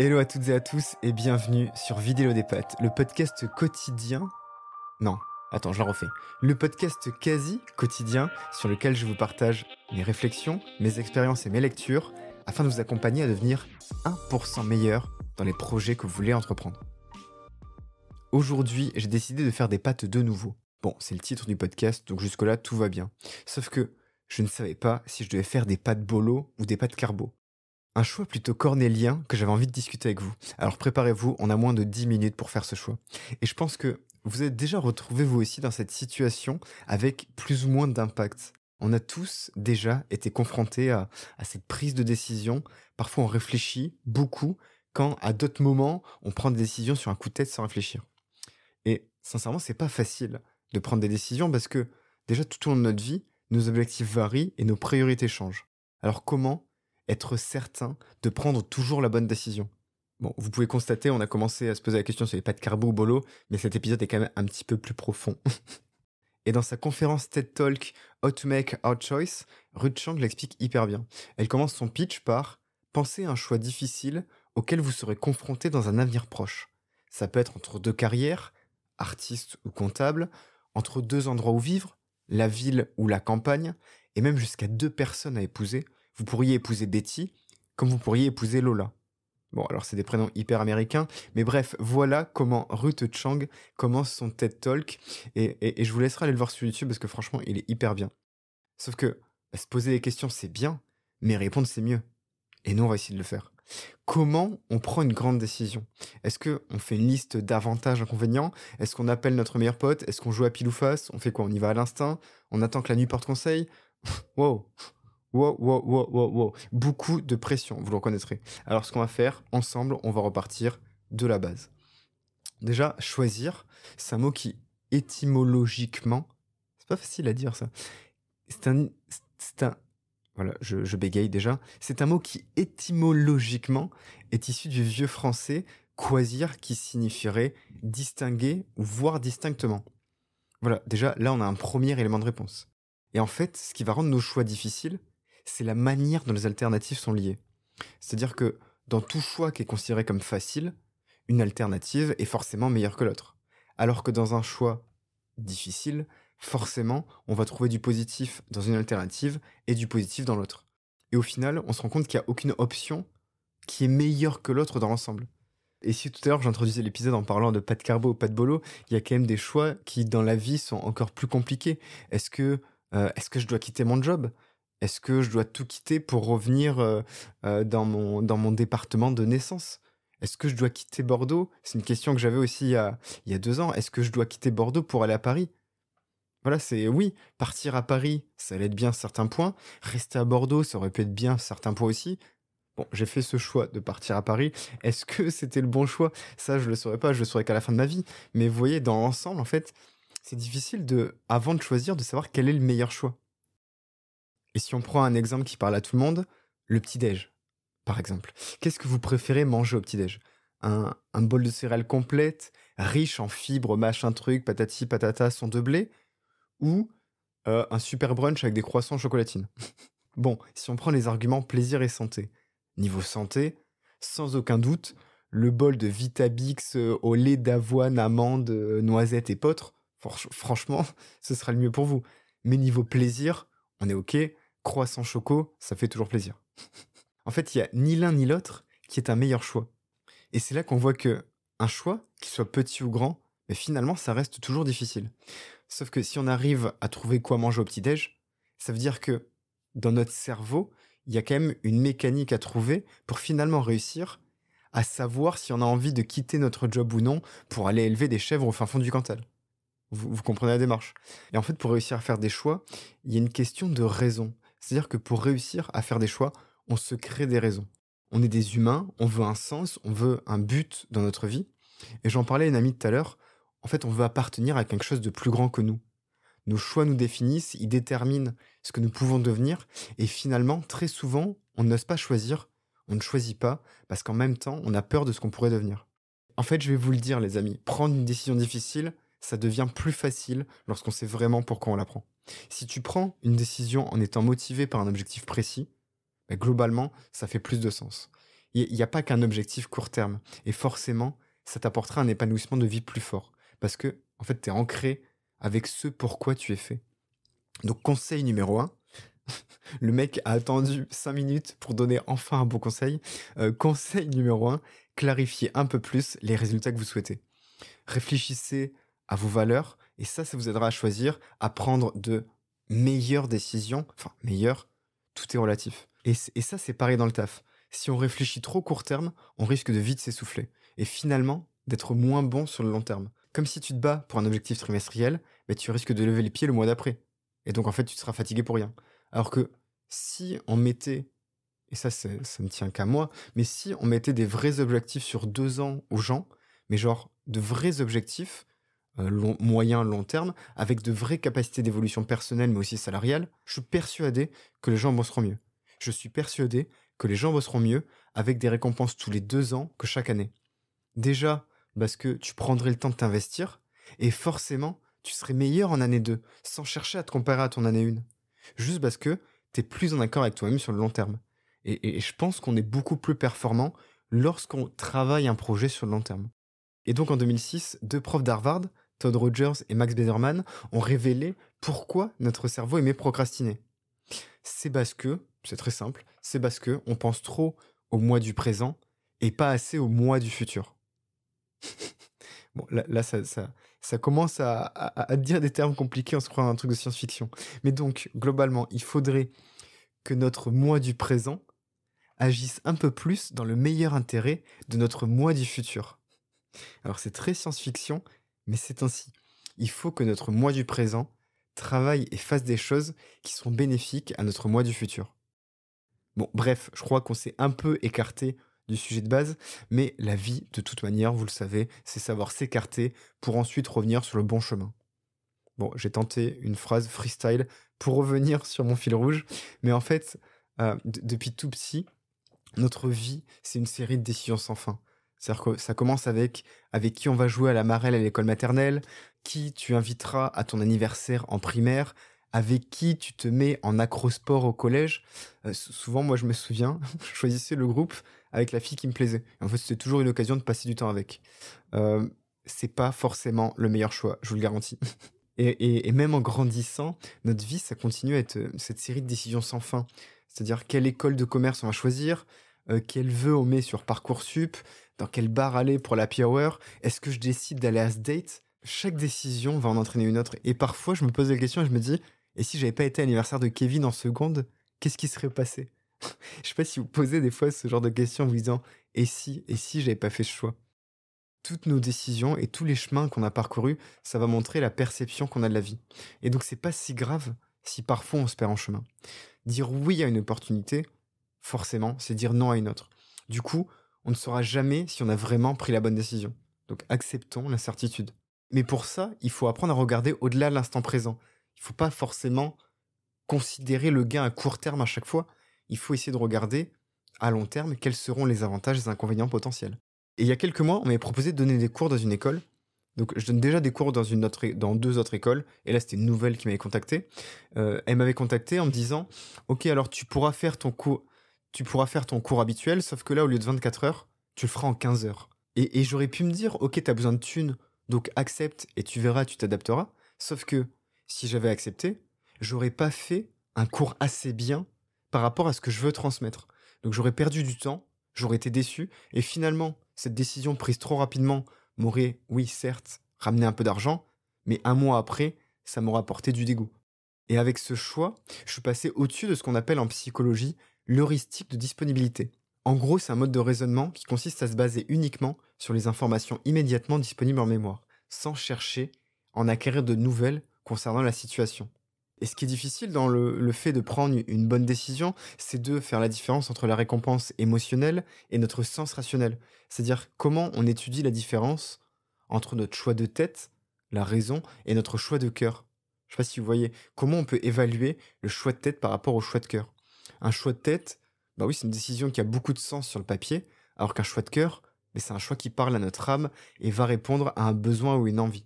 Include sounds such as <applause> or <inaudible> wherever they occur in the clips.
Hello à toutes et à tous et bienvenue sur Vidéo des Pattes, le podcast quotidien. Non, attends, je la refais. Le podcast quasi quotidien sur lequel je vous partage mes réflexions, mes expériences et mes lectures afin de vous accompagner à devenir 1% meilleur dans les projets que vous voulez entreprendre. Aujourd'hui, j'ai décidé de faire des pâtes de nouveau. Bon, c'est le titre du podcast, donc jusque-là, tout va bien. Sauf que je ne savais pas si je devais faire des pâtes bolo ou des pâtes carbo. Un choix plutôt cornélien que j'avais envie de discuter avec vous. Alors préparez-vous, on a moins de 10 minutes pour faire ce choix. Et je pense que vous êtes déjà retrouvé vous aussi dans cette situation avec plus ou moins d'impact. On a tous déjà été confrontés à, à cette prise de décision. Parfois on réfléchit beaucoup quand à d'autres moments on prend des décisions sur un coup de tête sans réfléchir. Et sincèrement, c'est pas facile de prendre des décisions parce que déjà tout au long de notre vie, nos objectifs varient et nos priorités changent. Alors comment être certain de prendre toujours la bonne décision. Bon, vous pouvez constater, on a commencé à se poser la question sur les pâtes carbo ou bolo, mais cet épisode est quand même un petit peu plus profond. <laughs> Et dans sa conférence TED Talk How to Make Our Choice, Ruth Chang l'explique hyper bien. Elle commence son pitch par Pensez à un choix difficile auquel vous serez confronté dans un avenir proche. Ça peut être entre deux carrières, artiste ou comptable, entre deux endroits où vivre, la ville ou la campagne, et même jusqu'à deux personnes à épouser, vous pourriez épouser Betty, comme vous pourriez épouser Lola. Bon, alors c'est des prénoms hyper américains, mais bref, voilà comment Ruth Chang commence son TED Talk, et, je vous laisserai aller le voir sur YouTube parce que franchement, il est hyper bien. Sauf que se poser des questions, c'est bien, mais répondre, c'est mieux. Et nous, on va essayer de le faire. Comment on prend une grande décision? Est-ce qu'on fait une liste d'avantages, inconvénients? Est-ce qu'on appelle notre meilleur pote? Est-ce qu'on joue à pile ou face? On fait quoi? On y va à l'instinct? On attend que la nuit porte conseil? Wow Wow, wow, wow, wow, wow. Beaucoup de pression, vous le reconnaîtrez. Alors, ce qu'on va faire ensemble, on va repartir de la base. Déjà, choisir, c'est un mot qui, étymologiquement, c'est pas facile à dire ça. C'est un, c'est un, voilà, je, je bégaye déjà. C'est un mot qui, étymologiquement, est issu du vieux français quasir, qui signifierait distinguer ou voir distinctement. Voilà, déjà, là, on a un premier élément de réponse. Et en fait, ce qui va rendre nos choix difficiles, c'est la manière dont les alternatives sont liées. C'est-à-dire que dans tout choix qui est considéré comme facile, une alternative est forcément meilleure que l'autre. Alors que dans un choix difficile, forcément, on va trouver du positif dans une alternative et du positif dans l'autre. Et au final, on se rend compte qu'il n'y a aucune option qui est meilleure que l'autre dans l'ensemble. Et si tout à l'heure j'introduisais l'épisode en parlant de pas de carbo ou pas de bolo, il y a quand même des choix qui dans la vie sont encore plus compliqués. Est-ce que, euh, est-ce que je dois quitter mon job? Est-ce que je dois tout quitter pour revenir euh, euh, dans, mon, département de naissance? Est-ce que je dois quitter Bordeaux? C'est une question que j'avais aussi il y, a, deux ans. Est-ce que je dois quitter Bordeaux pour aller à Paris? Voilà, c'est oui, partir à Paris, ça allait être bien à certains points. Rester à Bordeaux, ça aurait pu être bien à certains points aussi. Bon, j'ai fait ce choix de partir à Paris. Est-ce que <laughs> c'était le bon choix? Ça, je le saurais pas, je le saurais qu'à la fin de ma vie. Mais vous voyez, dans l'ensemble, en fait, c'est difficile de, avant de choisir, de savoir quel est le meilleur choix. Si on prend un exemple qui parle à tout le monde, le petit-déj, par exemple. Qu'est-ce que vous préférez manger au petit-déj? Un, bol de céréales complète, riche en fibres, machin truc, patati patata, son de blé, ou euh, un super brunch avec des croissants chocolatines. <laughs> bon, si on prend les arguments plaisir et santé, niveau santé, sans aucun doute, le bol de Vitabix euh, au lait d'avoine, amande, euh, noisette et potre, franchement, <laughs> ce sera le mieux pour vous. Mais niveau plaisir, on est ok, croissant choco, ça fait toujours plaisir. <laughs> en fait, il y a ni l'un ni l'autre qui est un meilleur choix. Et c'est là qu'on voit que un choix, qu'il soit petit ou grand, mais finalement, ça reste toujours difficile. Sauf que si on arrive à trouver quoi manger au petit-déj, ça veut dire que dans notre cerveau, il y a quand même une mécanique à trouver pour finalement réussir à savoir si on a envie de quitter notre job ou non pour aller élever des chèvres au fin fond du Cantal. Vous, vous comprenez la démarche. Et en fait, pour réussir à faire des choix, il y a une question de raison. C'est-à-dire que pour réussir à faire des choix, on se crée des raisons. On est des humains, on veut un sens, on veut un but dans notre vie. Et j'en parlais à une amie tout à l'heure, en fait, on veut appartenir à quelque chose de plus grand que nous. Nos choix nous définissent, ils déterminent ce que nous pouvons devenir, et finalement, très souvent, on n'ose pas choisir, on ne choisit pas, parce qu'en même temps, on a peur de ce qu'on pourrait devenir. En fait, je vais vous le dire, les amis, prendre une décision difficile, ça devient plus facile lorsqu'on sait vraiment pourquoi on la prend. Si tu prends une décision en étant motivé par un objectif précis, bah, globalement, ça fait plus de sens. Il n'y a pas qu'un objectif court terme. Et forcément, ça t'apportera un épanouissement de vie plus fort. Parce que, en fait, tu es ancré avec ce pourquoi tu es fait. Donc, conseil numéro 1. <laughs> Le mec a attendu 5 minutes pour donner enfin un bon conseil. Euh, conseil numéro 1, clarifiez un peu plus les résultats que vous souhaitez. Réfléchissez à vos valeurs et ça, ça vous aidera à choisir, à prendre de meilleures décisions. Enfin, meilleures, tout est relatif. Et, ça, c'est pareil dans le taf. Si on réfléchit trop court terme, on risque de vite s'essouffler. Et finalement, d'être moins bon sur le long terme. Comme si tu te bats pour un objectif trimestriel, mais tu risques de lever les pieds le mois d'après. Et donc, en fait, tu seras fatigué pour rien. Alors que si on mettait, et ça, ça ne tient qu'à moi, mais si on mettait des vrais objectifs sur deux ans aux gens, mais genre de vrais objectifs, long, moyen, long terme, avec de vraies capacités d'évolution personnelle, mais aussi salariale, je suis persuadé que les gens bosseront mieux. Je suis persuadé que les gens bosseront mieux avec des récompenses tous les deux ans que chaque année. Déjà, parce que tu prendrais le temps de t'investir, et forcément, tu serais meilleur en année 2, sans chercher à te comparer à ton année 1. Juste parce que tu es plus en accord avec toi-même sur le long terme. Et, je pense qu'on est beaucoup plus performant lorsqu'on travaille un projet sur le long terme. Et donc en 2006, deux profs d'Harvard, Todd Rogers et Max Bederman, ont révélé pourquoi notre cerveau aimait procrastiner. C'est parce que, c'est très simple, c'est parce que on pense trop au mois du présent et pas assez au mois du futur. <laughs> bon, là, ça, ça, commence à, à, dire des termes compliqués en se croyant un truc de science-fiction. Mais donc, globalement, il faudrait que notre moi du présent agisse un peu plus dans le meilleur intérêt de notre moi du futur. Alors c'est très science-fiction, mais c'est ainsi. Il faut que notre moi du présent travaille et fasse des choses qui sont bénéfiques à notre moi du futur. Bon, bref, je crois qu'on s'est un peu écarté du sujet de base, mais la vie, de toute manière, vous le savez, c'est savoir s'écarter pour ensuite revenir sur le bon chemin. Bon, j'ai tenté une phrase freestyle pour revenir sur mon fil rouge, mais en fait, euh, depuis tout petit, notre vie, c'est une série de décisions sans fin. C'est-à-dire que ça commence avec avec qui on va jouer à la marelle à l'école maternelle, qui tu inviteras à ton anniversaire en primaire, avec qui tu te mets en acrosport au collège. Euh, souvent, moi, je me souviens, <laughs> je choisissais le groupe avec la fille qui me plaisait. En fait, c'était toujours une occasion de passer du temps avec. Euh, c'est pas forcément le meilleur choix, je vous le garantis. <laughs> Et, même en grandissant, notre vie, ça continue à être euh, cette série de décisions sans fin. C'est-à-dire quelle école de commerce on va choisir, euh, quel vœu on met sur Parcoursup, dans quel bar aller pour la hour, est-ce que je décide d'aller à ce date? Chaque décision va en entraîner une autre. Et parfois, je me pose la question et je me dis, et si j'avais pas été anniversaire de Kevin en seconde, qu'est-ce qui serait passé? <laughs> Je sais pas si vous posez des fois ce genre de questions en vous disant, et si, et si j'avais pas fait ce choix? Toutes nos décisions et tous les chemins qu'on a parcourus, ça va montrer la perception qu'on a de la vie. Et donc c'est pas si grave si parfois on se perd en chemin. Dire oui à une opportunité, forcément, c'est dire non à une autre. Du coup, on ne saura jamais si on a vraiment pris la bonne décision. Donc acceptons l'incertitude. Mais pour ça, il faut apprendre à regarder au-delà de l'instant présent. Il ne faut pas forcément considérer le gain à court terme à chaque fois. Il faut essayer de regarder à long terme quels seront les avantages et les inconvénients potentiels. Et il y a quelques mois, on m'avait proposé de donner des cours dans une école. Donc, je donne déjà des cours dans, une autre, dans deux autres écoles. Et là, c'était une nouvelle qui m'avait contacté. Euh, elle m'avait contacté en me disant Ok, alors tu pourras faire ton cours, tu pourras faire ton cours habituel, sauf que là, au lieu de 24 heures, tu le feras en 15 heures. Et, j'aurais pu me dire Ok, tu as besoin de thunes, donc accepte et tu verras, tu t'adapteras. Sauf que si j'avais accepté, j'aurais pas fait un cours assez bien par rapport à ce que je veux transmettre. Donc, j'aurais perdu du temps, j'aurais été déçu. Et finalement, cette décision prise trop rapidement m'aurait, oui, certes, ramené un peu d'argent, mais un mois après, ça m'aura apporté du dégoût. Et avec ce choix, je suis passé au-dessus de ce qu'on appelle en psychologie l'heuristique de disponibilité. En gros, c'est un mode de raisonnement qui consiste à se baser uniquement sur les informations immédiatement disponibles en mémoire, sans chercher à en acquérir de nouvelles concernant la situation. Et ce qui est difficile dans le, fait de prendre une bonne décision, c'est de faire la différence entre la récompense émotionnelle et notre sens rationnel. C'est-à-dire comment on étudie la différence entre notre choix de tête, la raison, et notre choix de cœur. Je ne sais pas si vous voyez comment on peut évaluer le choix de tête par rapport au choix de cœur? Un choix de tête, bah oui, c'est une décision qui a beaucoup de sens sur le papier, alors qu'un choix de cœur, mais c'est un choix qui parle à notre âme et va répondre à un besoin ou une envie.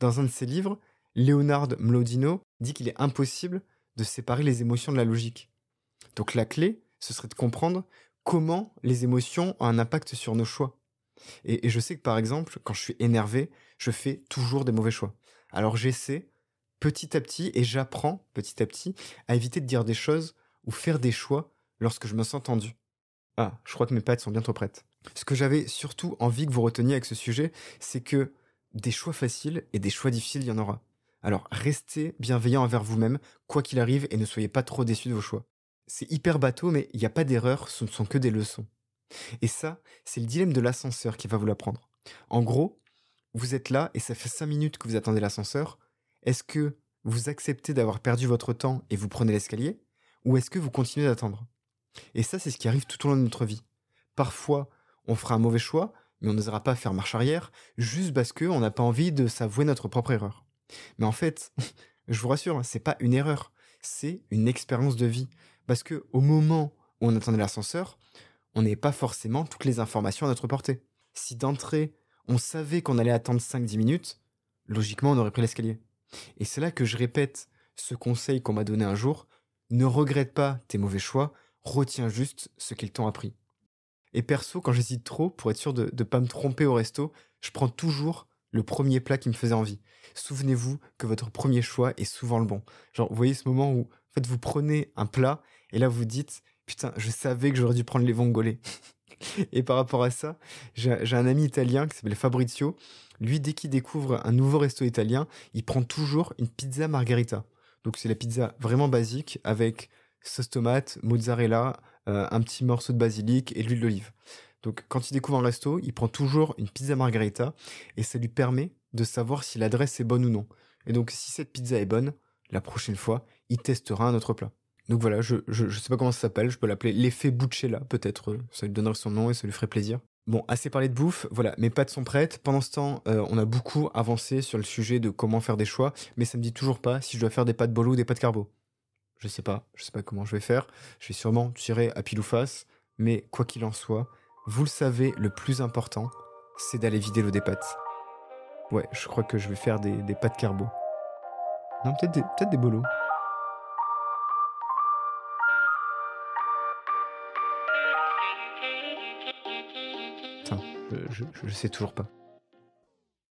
Dans un de ses livres, Leonard Mlodino dit qu'il est impossible de séparer les émotions de la logique. Donc la clé, ce serait de comprendre comment les émotions ont un impact sur nos choix. Et, et je sais que par exemple, quand je suis énervé, je fais toujours des mauvais choix. Alors j'essaie petit à petit et j'apprends petit à petit à éviter de dire des choses ou faire des choix lorsque je me sens tendu. Ah, je crois que mes pattes sont bientôt prêtes. Ce que j'avais surtout envie que vous reteniez avec ce sujet, c'est que des choix faciles et des choix difficiles, il y en aura. Alors restez bienveillant envers vous-même, quoi qu'il arrive, et ne soyez pas trop déçus de vos choix. C'est hyper bateau, mais il n'y a pas d'erreur, ce ne sont que des leçons. Et ça, c'est le dilemme de l'ascenseur qui va vous l'apprendre. En gros, vous êtes là et ça fait 5 minutes que vous attendez l'ascenseur. Est-ce que vous acceptez d'avoir perdu votre temps et vous prenez l'escalier? Ou est-ce que vous continuez d'attendre? Et ça, c'est ce qui arrive tout au long de notre vie. Parfois, on fera un mauvais choix, mais on n'osera pas faire marche arrière, juste parce qu'on n'a pas envie de s'avouer notre propre erreur. Mais en fait, <laughs> je vous rassure, hein, c'est pas une erreur, c'est une expérience de vie. Parce que au moment où on attendait l'ascenseur, on n'avait pas forcément toutes les informations à notre portée. Si d'entrée, on savait qu'on allait attendre 5-10 minutes, logiquement, on aurait pris l'escalier. Et c'est là que je répète ce conseil qu'on m'a donné un jour, ne regrette pas tes mauvais choix, retiens juste ce qu'ils t'ont appris. Et perso, quand j'hésite trop, pour être sûr de ne pas me tromper au resto, je prends toujours le premier plat qui me faisait envie. Souvenez-vous que votre premier choix est souvent le bon. Genre, vous voyez ce moment où, en fait, vous prenez un plat et là vous dites, putain, je savais que j'aurais dû prendre les vongolais. <laughs> et par rapport à ça, j'ai un ami italien qui s'appelle Fabrizio. Lui, dès qu'il découvre un nouveau resto italien, il prend toujours une pizza margherita. Donc c'est la pizza vraiment basique avec sauce tomate, mozzarella, euh, un petit morceau de basilic et de l'huile d'olive. Donc quand il découvre un resto, il prend toujours une pizza margherita et ça lui permet de savoir si l'adresse est bonne ou non. Et donc si cette pizza est bonne, la prochaine fois, il testera un autre plat. Donc voilà, je, je, sais pas comment ça s'appelle, je peux l'appeler l'effet Buccella, peut-être, ça lui donnerait son nom et ça lui ferait plaisir. Bon, assez parlé de bouffe, voilà, mes pâtes sont prêtes. Pendant ce temps, euh, on a beaucoup avancé sur le sujet de comment faire des choix, mais ça me dit toujours pas si je dois faire des pâtes bolo ou des pâtes carbo. Je sais pas, je sais pas comment je vais faire. Je vais sûrement tirer à pile ou face, mais quoi qu'il en soit, vous le savez, le plus important, c'est d'aller vider l'eau des pâtes. Ouais, je crois que je vais faire des, des pâtes carbo. Non, peut-être des, peut des bolos. Je, je sais toujours pas.